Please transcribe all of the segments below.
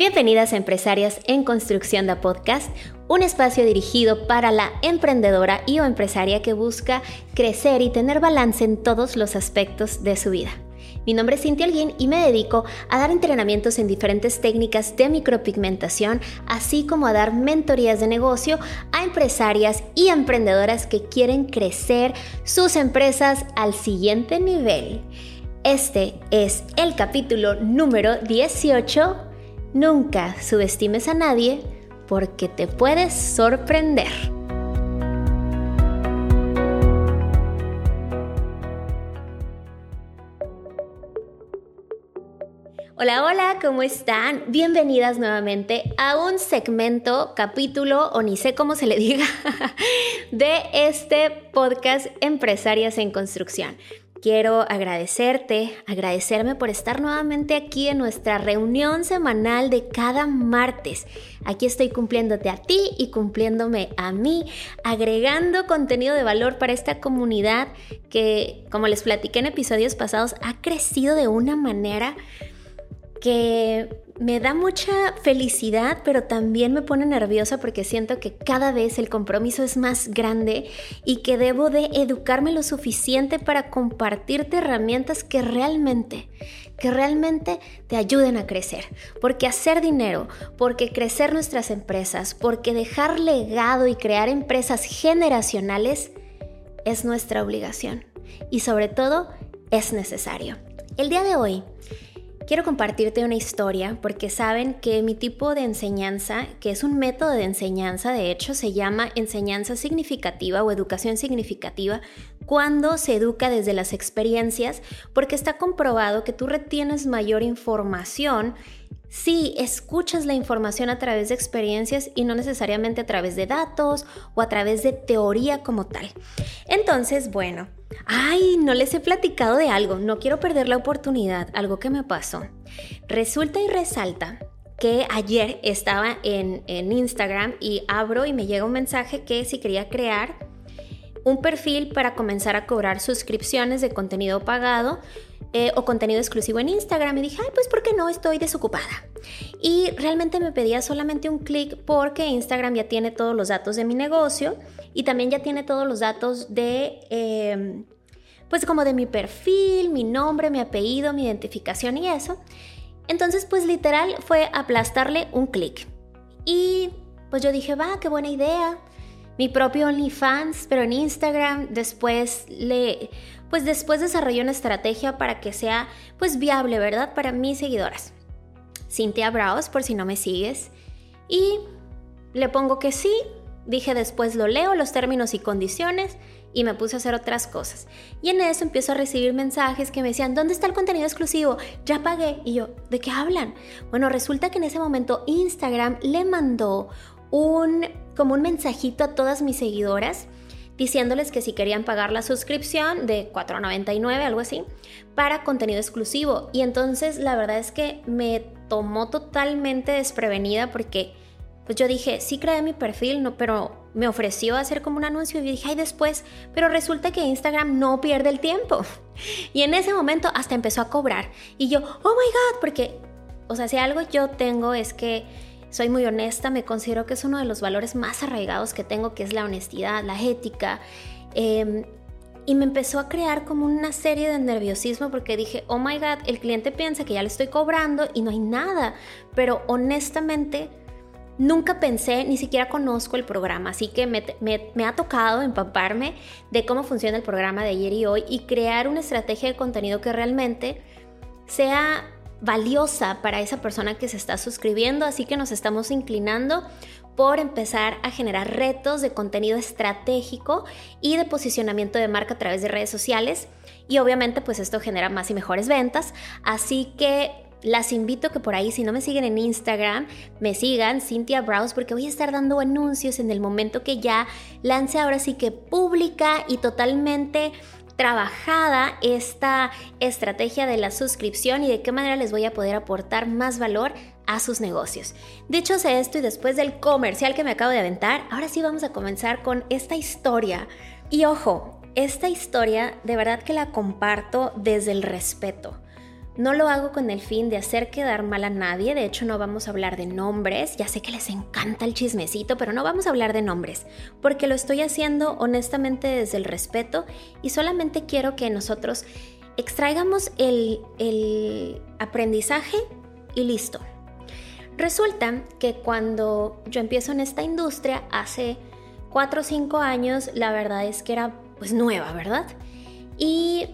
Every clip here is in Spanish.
Bienvenidas a Empresarias en Construcción de Podcast, un espacio dirigido para la emprendedora y o empresaria que busca crecer y tener balance en todos los aspectos de su vida. Mi nombre es Cintia Alguín y me dedico a dar entrenamientos en diferentes técnicas de micropigmentación, así como a dar mentorías de negocio a empresarias y emprendedoras que quieren crecer sus empresas al siguiente nivel. Este es el capítulo número 18. Nunca subestimes a nadie porque te puedes sorprender. Hola, hola, ¿cómo están? Bienvenidas nuevamente a un segmento, capítulo o ni sé cómo se le diga, de este podcast Empresarias en Construcción. Quiero agradecerte, agradecerme por estar nuevamente aquí en nuestra reunión semanal de cada martes. Aquí estoy cumpliéndote a ti y cumpliéndome a mí, agregando contenido de valor para esta comunidad que, como les platiqué en episodios pasados, ha crecido de una manera que me da mucha felicidad, pero también me pone nerviosa porque siento que cada vez el compromiso es más grande y que debo de educarme lo suficiente para compartirte herramientas que realmente, que realmente te ayuden a crecer. Porque hacer dinero, porque crecer nuestras empresas, porque dejar legado y crear empresas generacionales es nuestra obligación y sobre todo es necesario. El día de hoy quiero compartirte una historia porque saben que mi tipo de enseñanza, que es un método de enseñanza, de hecho se llama enseñanza significativa o educación significativa, cuando se educa desde las experiencias, porque está comprobado que tú retienes mayor información si escuchas la información a través de experiencias y no necesariamente a través de datos o a través de teoría como tal. Entonces, bueno, Ay, no les he platicado de algo, no quiero perder la oportunidad, algo que me pasó. Resulta y resalta que ayer estaba en, Instagram y abro y me llega un mensaje que si quería crear un perfil para comenzar a cobrar suscripciones de contenido pagado eh, o contenido exclusivo en Instagram y dije, ay, pues ¿por qué no? Estoy desocupada. Y realmente me pedía solamente un clic porque Instagram ya tiene todos los datos de mi negocio y también ya tiene todos los datos de, em, pues como de mi perfil, mi nombre, mi apellido, mi identificación y eso. Entonces, pues literal fue aplastarle un clic. Y pues yo dije, va, qué buena idea. Mi propio OnlyFans, pero en Instagram. Después le, pues después desarrollé una estrategia para que sea, pues viable, ¿verdad? Para mis seguidoras. Cynthia Braus, por si no me sigues. Y le pongo que sí, Dije después lo leo, los términos y condiciones, y me puse a hacer otras cosas. Y en eso empiezo a recibir mensajes que me decían, ¿dónde está el contenido exclusivo? Ya pagué. Y yo, ¿de qué hablan? Bueno, resulta que en ese momento Instagram le mandó un, como un mensajito a todas mis seguidoras diciéndoles que si querían pagar la suscripción de 4.99, algo así, para contenido exclusivo. Y entonces la verdad es que me tomó totalmente desprevenida porque pues yo dije, sí creé mi perfil, no, pero me ofreció hacer como un anuncio y dije, ay, después, pero resulta que Instagram no pierde el tiempo. Y en ese momento hasta empezó a cobrar. Y yo, oh my God, porque, o sea, si algo yo tengo es que soy muy honesta, me considero que es uno de los valores más arraigados que tengo, que es la honestidad, la ética. Em, y me empezó a crear como una serie de nerviosismo porque dije, oh my God, el cliente piensa que ya le estoy cobrando y no hay nada. Pero honestamente Nunca pensé, ni siquiera conozco el programa, así que me, ha tocado empaparme de cómo funciona el programa de ayer y hoy y crear una estrategia de contenido que realmente sea valiosa para esa persona que se está suscribiendo, así que nos estamos inclinando por empezar a generar retos de contenido estratégico y de posicionamiento de marca a través de redes sociales. Y obviamente pues esto genera más y mejores ventas, así que las invito que por ahí, si no me siguen en Instagram, me sigan, Cynthia Browse, porque voy a estar dando anuncios en el momento que ya lance ahora sí que pública y totalmente trabajada esta estrategia de la suscripción y de qué manera les voy a poder aportar más valor a sus negocios. Dicho sea esto y después del comercial que me acabo de aventar, ahora sí vamos a comenzar con esta historia. Y ojo, esta historia de verdad que la comparto desde el respeto No lo hago con el fin de hacer quedar mal a nadie, de hecho no vamos a hablar de nombres, ya sé que les encanta el chismecito, pero no vamos a hablar de nombres, porque lo estoy haciendo honestamente desde el respeto y solamente quiero que nosotros extraigamos el, el aprendizaje y listo. Resulta que cuando yo empiezo en esta industria hace 4 o 5 años, la verdad es que era pues nueva, ¿verdad? Y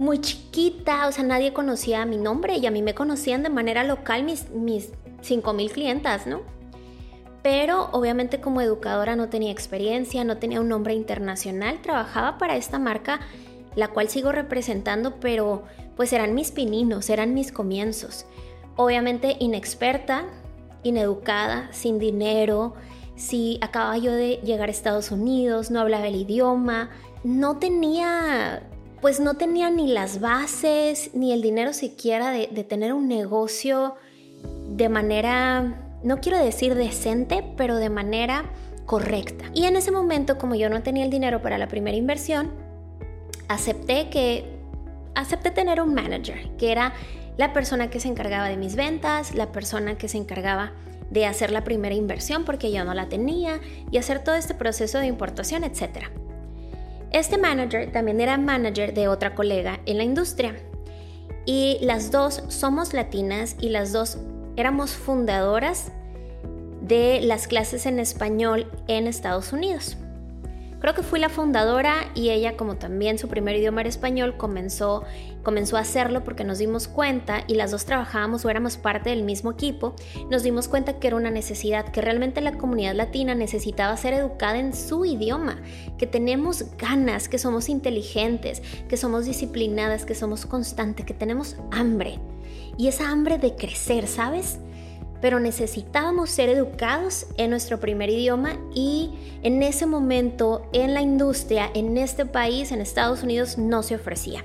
muy chiquita, o sea, nadie conocía mi nombre y a mí me conocían de manera local mis, mis 5.000 clientas, ¿no? Pero obviamente como educadora no tenía experiencia, no tenía un nombre internacional, trabajaba para esta marca, la cual sigo representando, pero pues eran mis pininos, eran mis comienzos. Obviamente inexperta, ineducada, sin dinero, si acababa yo de llegar a Estados Unidos, no hablaba el idioma, no tenía pues no tenía ni las bases ni el dinero siquiera de, tener un negocio de manera, no quiero decir decente, pero de manera correcta. Y en ese momento, como yo no tenía el dinero para la primera inversión, acepté que acepté tener un manager, que era la persona que se encargaba de mis ventas, la persona que se encargaba de hacer la primera inversión porque yo no la tenía y hacer todo este proceso de importación, etcétera. Este manager también era manager de otra colega en la industria. Y las dos somos latinas y las dos éramos fundadoras de las clases en español en Estados Unidos. Creo que fui la fundadora y ella, como también su primer idioma era español, comenzó, comenzó a hacerlo porque nos dimos cuenta y las dos trabajábamos o éramos parte del mismo equipo, nos dimos cuenta que era una necesidad, que realmente la comunidad latina necesitaba ser educada en su idioma, que tenemos ganas, que somos inteligentes, que somos disciplinadas, que somos constantes, que tenemos hambre. Y esa hambre de crecer, ¿sabes? Pero necesitábamos ser educados en nuestro primer idioma y en ese momento en la industria, en este país, en Estados Unidos, no se ofrecía.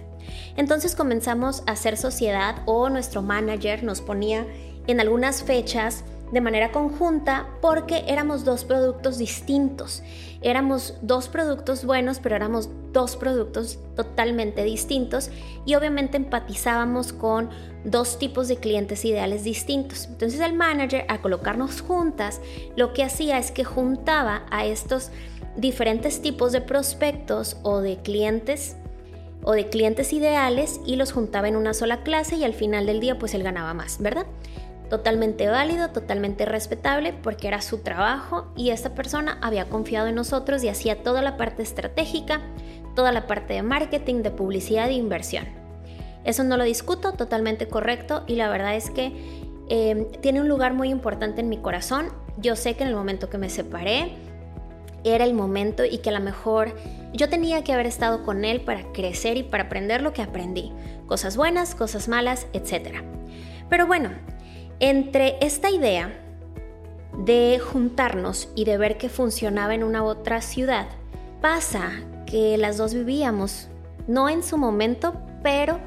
Entonces comenzamos a hacer sociedad o nuestro manager nos ponía en algunas fechas de manera conjunta porque éramos dos productos distintos. Éramos dos productos buenos, pero éramos dos productos totalmente distintos y obviamente empatizábamos con dos tipos de clientes ideales distintos. Entonces el manager, a colocarnos juntas, lo que hacía es que juntaba a estos diferentes tipos de prospectos o de clientes o de clientes ideales y los juntaba en una sola clase y al final del día pues él ganaba más, ¿verdad? Totalmente válido, totalmente respetable porque era su trabajo y esta persona había confiado en nosotros y hacía toda la parte estratégica, toda la parte de marketing, de publicidad e inversión. Eso no lo discuto, totalmente correcto y la verdad es que em, tiene un lugar muy importante en mi corazón. Yo sé que en el momento que me separé era el momento y que a lo mejor yo tenía que haber estado con él para crecer y para aprender lo que aprendí. Cosas buenas, cosas malas, etc. Pero bueno, entre esta idea de juntarnos y de ver que funcionaba en una otra ciudad, pasa que las dos vivíamos, no en su momento, pero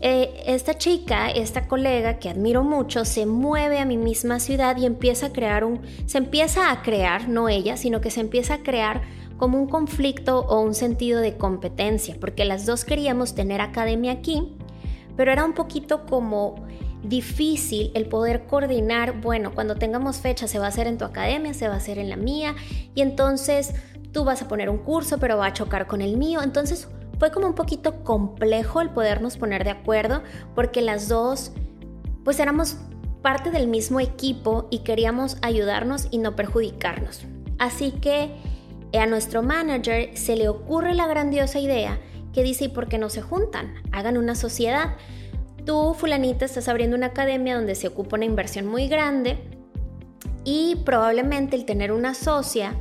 eh, esta chica, esta colega que admiro mucho, se mueve a mi misma ciudad y empieza a crear un, se empieza a crear, no ella, sino que se empieza a crear como un conflicto o un sentido de competencia, porque las dos queríamos tener academia aquí, pero era un poquito como difícil el poder coordinar, bueno, cuando tengamos fecha se va a hacer en tu academia, se va a hacer en la mía, y entonces tú vas a poner un curso, pero va a chocar con el mío, entonces fue como un poquito complejo el podernos poner de acuerdo, porque las dos, pues éramos parte del mismo equipo y queríamos ayudarnos y no perjudicarnos. Así que a nuestro manager se le ocurre la grandiosa idea que dice, ¿y por qué no se juntan? Hagan una sociedad. Tú, fulanita, estás abriendo una academia donde se ocupa una inversión muy grande y probablemente el tener una socia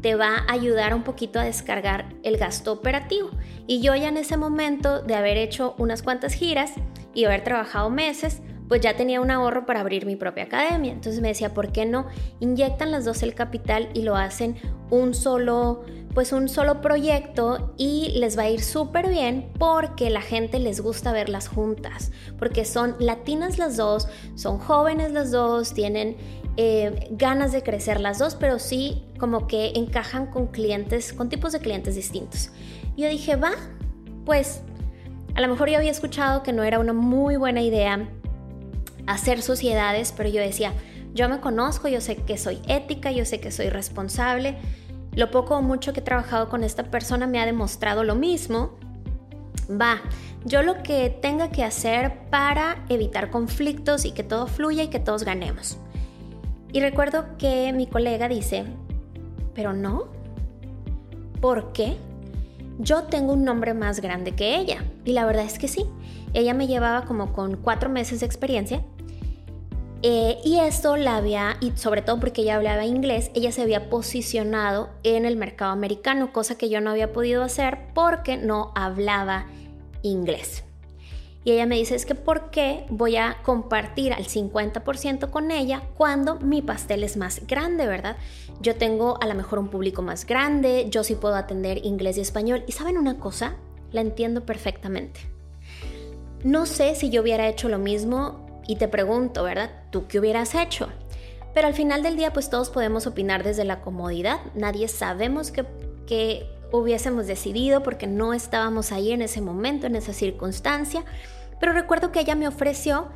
te va a ayudar un poquito a descargar el gasto operativo. Y yo ya en ese momento de haber hecho unas cuantas giras y haber trabajado meses, pues ya tenía un ahorro para abrir mi propia academia. Entonces me decía, ¿por qué no inyectan las dos el capital y lo hacen un solo, pues un solo proyecto y les va a ir súper bien porque la gente les gusta verlas juntas, porque son latinas las dos, son jóvenes las dos, tienen eh, ganas de crecer las dos, pero sí como que encajan con clientes, con tipos de clientes distintos. Yo dije, va, pues A lo mejor yo había escuchado que no era una muy buena idea hacer sociedades, pero yo decía, yo me conozco, yo sé que soy ética, yo sé que soy responsable. Lo poco o mucho que he trabajado con esta persona me ha demostrado lo mismo. Va, yo lo que tenga que hacer para evitar conflictos y que todo fluya y que todos ganemos. Y recuerdo que mi colega dice, pero no, ¿por qué? Yo tengo un nombre más grande que ella. Y la verdad es que sí. Ella me llevaba como con cuatro meses de experiencia eh, y esto la había, y sobre todo porque ella hablaba inglés, ella se había posicionado en el mercado americano, cosa que yo no había podido hacer porque no hablaba inglés. Y ella me dice, es que ¿por qué voy a compartir al 50% con ella cuando mi pastel es más grande, verdad? Yo tengo a lo mejor un público más grande, yo sí puedo atender inglés y español. Y saben una cosa, la entiendo perfectamente. No sé si yo hubiera hecho lo mismo y te pregunto, ¿verdad? ¿Tú qué hubieras hecho? Pero al final del día, pues todos podemos opinar desde la comodidad. Nadie sabemos que, hubiésemos decidido porque no estábamos ahí en ese momento, en esa circunstancia. Pero recuerdo que ella me ofreció,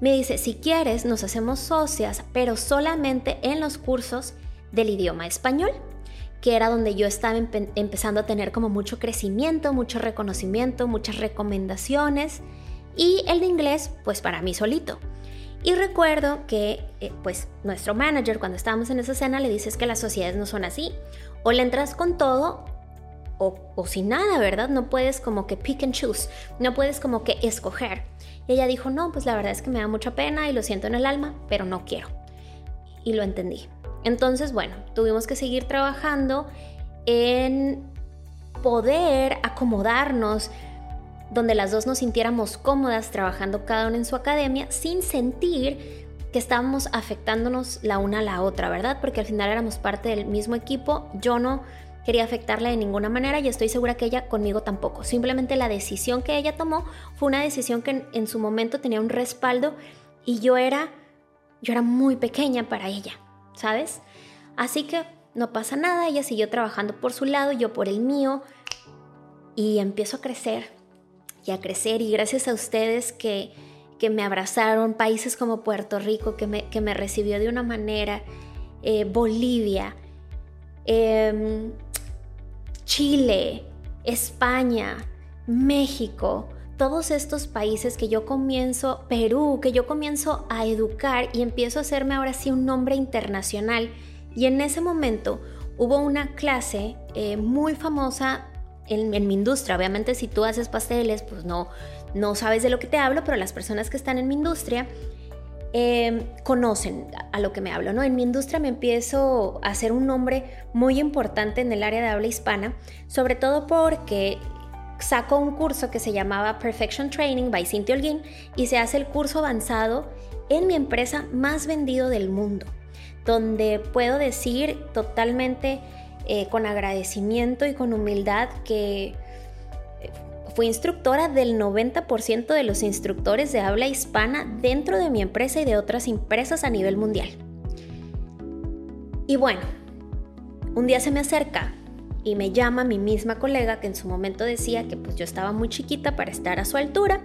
me dice, si quieres, nos hacemos socias, pero solamente en los cursos del idioma español que era donde yo estaba empezando a tener como mucho crecimiento, mucho reconocimiento, muchas recomendaciones y el de inglés pues para mí solito. Y recuerdo que eh, pues nuestro manager cuando estábamos en esa escena le dices que las sociedades no son así. O le entras con todo o, o, sin nada, ¿verdad? No puedes como que pick and choose, no puedes como que escoger. Y ella dijo, no, pues la verdad es que me da mucha pena y lo siento en el alma, pero no quiero. Y lo entendí. Entonces, bueno, tuvimos que seguir trabajando en poder acomodarnos donde las dos nos sintiéramos cómodas trabajando cada una en su academia sin sentir que estábamos afectándonos la una a la otra, ¿verdad? Porque al final éramos parte del mismo equipo, yo no quería afectarla de ninguna manera y estoy segura que ella conmigo tampoco. Simplemente la decisión que ella tomó fue una decisión que en, su momento tenía un respaldo y yo era yo era muy pequeña para ella, ¿sabes? Así que no pasa nada, ella siguió trabajando por su lado, yo por el mío y empiezo a crecer y a crecer y gracias a ustedes que, que me abrazaron, países como Puerto Rico que me, que me recibió de una manera, eh, Bolivia, em, Chile, España, México, todos estos países que yo comienzo, Perú, que yo comienzo a educar y empiezo a hacerme ahora sí un nombre internacional. Y en ese momento hubo una clase eh, muy famosa en, mi industria. Obviamente si tú haces pasteles, pues no, no sabes de lo que te hablo, pero las personas que están en mi industria em, conocen a lo que me hablo, ¿no? En mi industria me empiezo a hacer un nombre muy importante en el área de habla hispana, sobre todo porque saco un curso que se llamaba Perfection Training by Cynthia Holguín y se hace el curso avanzado en mi empresa más vendido del mundo, donde puedo decir totalmente eh, con agradecimiento y con humildad que eh, fui instructora del 90% de los instructores de habla hispana dentro de mi empresa y de otras empresas a nivel mundial. Y bueno, un día se me acerca y me llama mi misma colega que en su momento decía que pues yo estaba muy chiquita para estar a su altura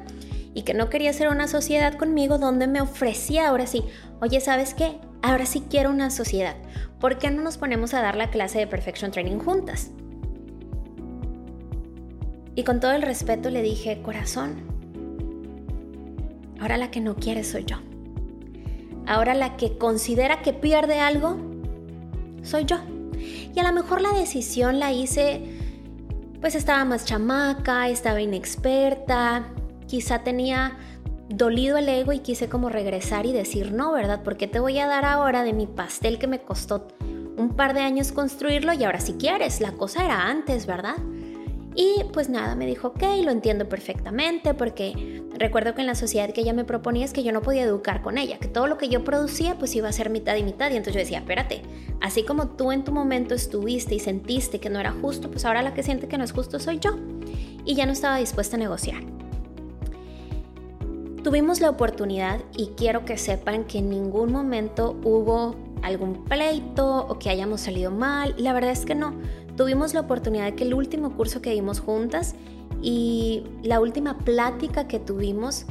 y que no quería hacer una sociedad conmigo donde me ofrecía ahora sí, oye, ¿sabes qué? Ahora sí quiero una sociedad. ¿Por qué no nos ponemos a dar la clase de Perfection Training juntas? Y con todo el respeto le dije, corazón, ahora la que no quiere soy yo. Ahora la que considera que pierde algo, soy yo. Y a lo mejor la decisión la hice, pues estaba más chamaca, estaba inexperta, quizá tenía dolido el ego y quise como regresar y decir, no, ¿verdad? Porque te voy a dar ahora de mi pastel que me costó un par de años construirlo y ahora si quieres, la cosa era antes, ¿verdad? Y pues nada, me dijo, ok, lo entiendo perfectamente porque recuerdo que en la sociedad que ella me proponía es que yo no podía educar con ella, que todo lo que yo producía pues iba a ser mitad y mitad. Y entonces yo decía, espérate, así como tú en tu momento estuviste y sentiste que no era justo, pues ahora la que siente que no es justo soy yo. Y ya no estaba dispuesta a negociar. Tuvimos la oportunidad y quiero que sepan que en ningún momento hubo algún pleito o que hayamos salido mal. La verdad es que no. Tuvimos la oportunidad de que el último curso que dimos juntas Y la última plática que tuvimos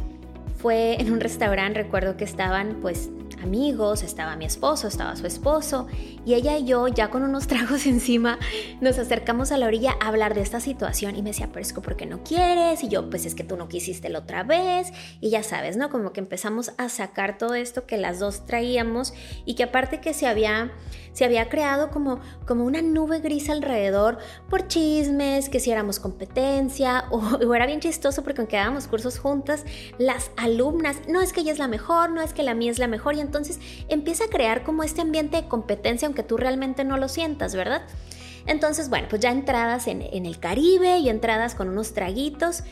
fue en un restaurante, recuerdo que estaban pues amigos, estaba mi esposo, estaba su esposo, y ella y yo, ya con unos tragos encima, nos acercamos a la orilla a hablar de esta situación y me decía, pero es que ¿por qué no quieres? Y yo, pues es que tú no quisiste la otra vez, y ya sabes, ¿no? Como que empezamos a sacar todo esto que las dos traíamos y que aparte que se había, se había creado como, como una nube gris alrededor por chismes, que si éramos competencia, o, o era bien chistoso porque aunque dábamos cursos juntas, las alumnas, no es que ella es la mejor, no es que la mía es la mejor, y entonces empieza a crear como este ambiente de competencia, aunque tú realmente no lo sientas, ¿verdad? Entonces, bueno, pues ya entradas en, el Caribe y entradas con unos traguitos.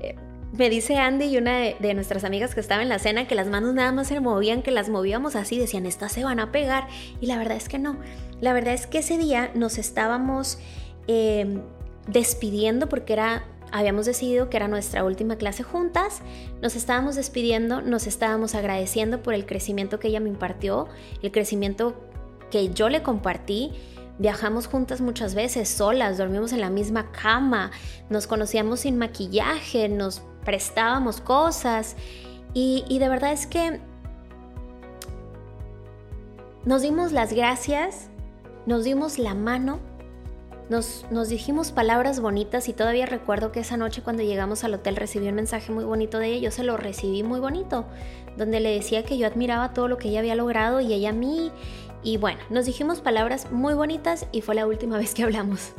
Eh, me dice Andy y una de, nuestras amigas que estaba en la cena que las manos nada más se movían, que las movíamos así, decían, estas se van a pegar. Y la verdad es que no. La verdad es que ese día nos estábamos eh, despidiendo porque era habíamos decidido que era nuestra última clase juntas, nos estábamos despidiendo, nos estábamos agradeciendo por el crecimiento que ella me impartió, el crecimiento que yo le compartí. Viajamos juntas muchas veces, solas, dormimos en la misma cama, nos conocíamos sin maquillaje, nos prestábamos cosas y, de verdad es que nos dimos las gracias, nos dimos la mano nos, dijimos palabras bonitas y todavía recuerdo que esa noche cuando llegamos al hotel recibí un mensaje muy bonito de ella, yo se lo recibí muy bonito, donde le decía que yo admiraba todo lo que ella había logrado y ella a mí. Y bueno, nos dijimos palabras muy bonitas y fue la última vez que hablamos.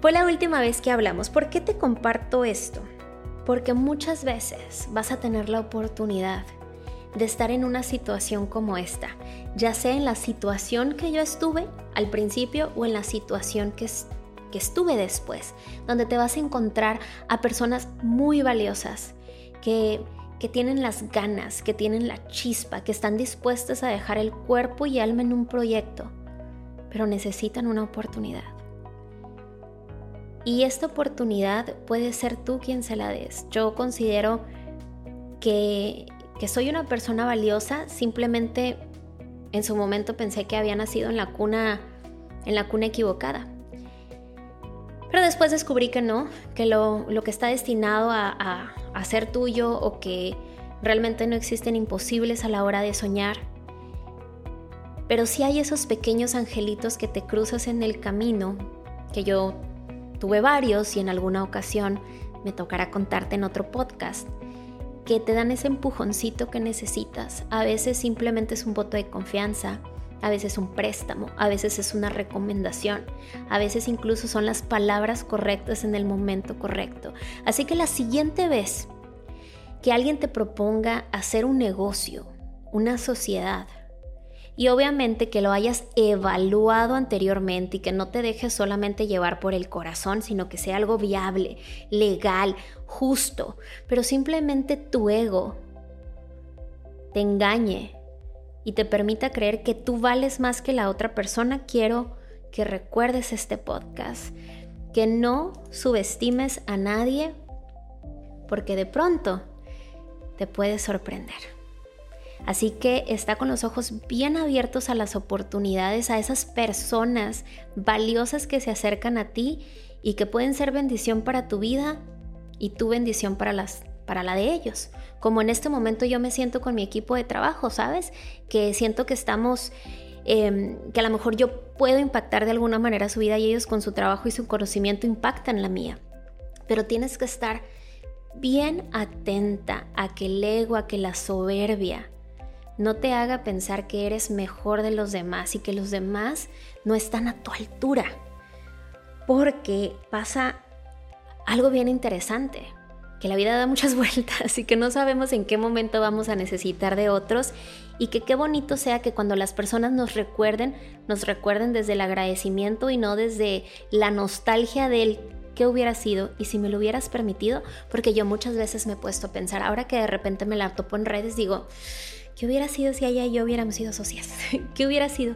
fue la última vez que hablamos. ¿Por qué te comparto esto? Porque muchas veces vas a tener la oportunidad de estar en una situación como esta, ya sea en la situación que yo estuve al principio o en la situación que, que estuve después, donde te vas a encontrar a personas muy valiosas que, que tienen las ganas, que tienen la chispa, que están dispuestas a dejar el cuerpo y alma en un proyecto, pero necesitan una oportunidad. Y esta oportunidad puede ser tú quien se la des. Yo considero que que soy una persona valiosa, simplemente en su momento pensé que había nacido en la cuna, en la cuna equivocada. Pero después descubrí que no, que lo, que está destinado a, a ser tuyo o que realmente no existen imposibles a la hora de soñar. Pero sí hay esos pequeños angelitos que te cruzas en el camino, que yo tuve varios y en alguna ocasión me tocará contarte en otro podcast que te dan ese empujoncito que necesitas. A veces simplemente es un voto de confianza, a veces un préstamo, a veces es una recomendación, a veces incluso son las palabras correctas en el momento correcto. Así que la siguiente vez que alguien te proponga hacer un negocio, una sociedad, y obviamente que lo hayas evaluado anteriormente y que no te dejes solamente llevar por el corazón, sino que sea algo viable, legal, justo, pero simplemente tu ego te engañe y te permita creer que tú vales más que la otra persona, quiero que recuerdes este podcast, que no subestimes a nadie porque de pronto te puede sorprender. Así que está con los ojos bien abiertos a las oportunidades, a esas personas valiosas que se acercan a ti y que pueden ser bendición para tu vida y tu bendición para, las, para la de ellos. Como en este momento yo me siento con mi equipo de trabajo, ¿sabes? Que siento que estamos, em, que a lo mejor yo puedo impactar de alguna manera su vida y ellos con su trabajo y su conocimiento impactan la mía. Pero tienes que estar bien atenta a que el ego, a que la soberbia, no te haga pensar que eres mejor de los demás y que los demás no están a tu altura. Porque pasa algo bien interesante, que la vida da muchas vueltas y que no sabemos en qué momento vamos a necesitar de otros y que qué bonito sea que cuando las personas nos recuerden, nos recuerden desde el agradecimiento y no desde la nostalgia del qué hubiera sido y si me lo hubieras permitido, porque yo muchas veces me he puesto a pensar, ahora que de repente me la topo en redes, digo, ¿Qué hubiera sido si ella y yo hubiéramos sido socias? ¿Qué hubiera sido?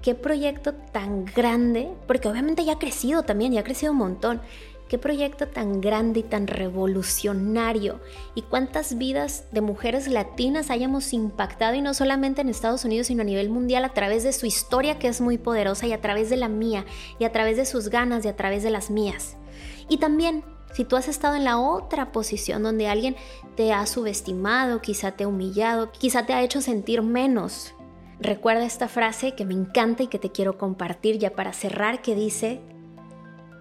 ¿Qué proyecto tan grande? Porque obviamente ya ha crecido también, ya ha crecido un montón. ¿Qué proyecto tan grande y tan revolucionario? ¿Y cuántas vidas de mujeres latinas hayamos impactado y no solamente en Estados Unidos, sino a nivel mundial a través de su historia que es muy poderosa y a través de la mía y a través de sus ganas y a través de las mías? Y también Si tú has estado en la otra posición donde alguien te ha subestimado, quizá te ha humillado, quizá te ha hecho sentir menos, recuerda esta frase que me encanta y que te quiero compartir ya para cerrar, que dice,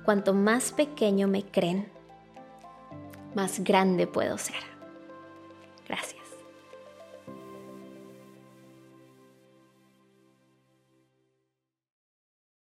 cuanto más pequeño me creen, más grande puedo ser.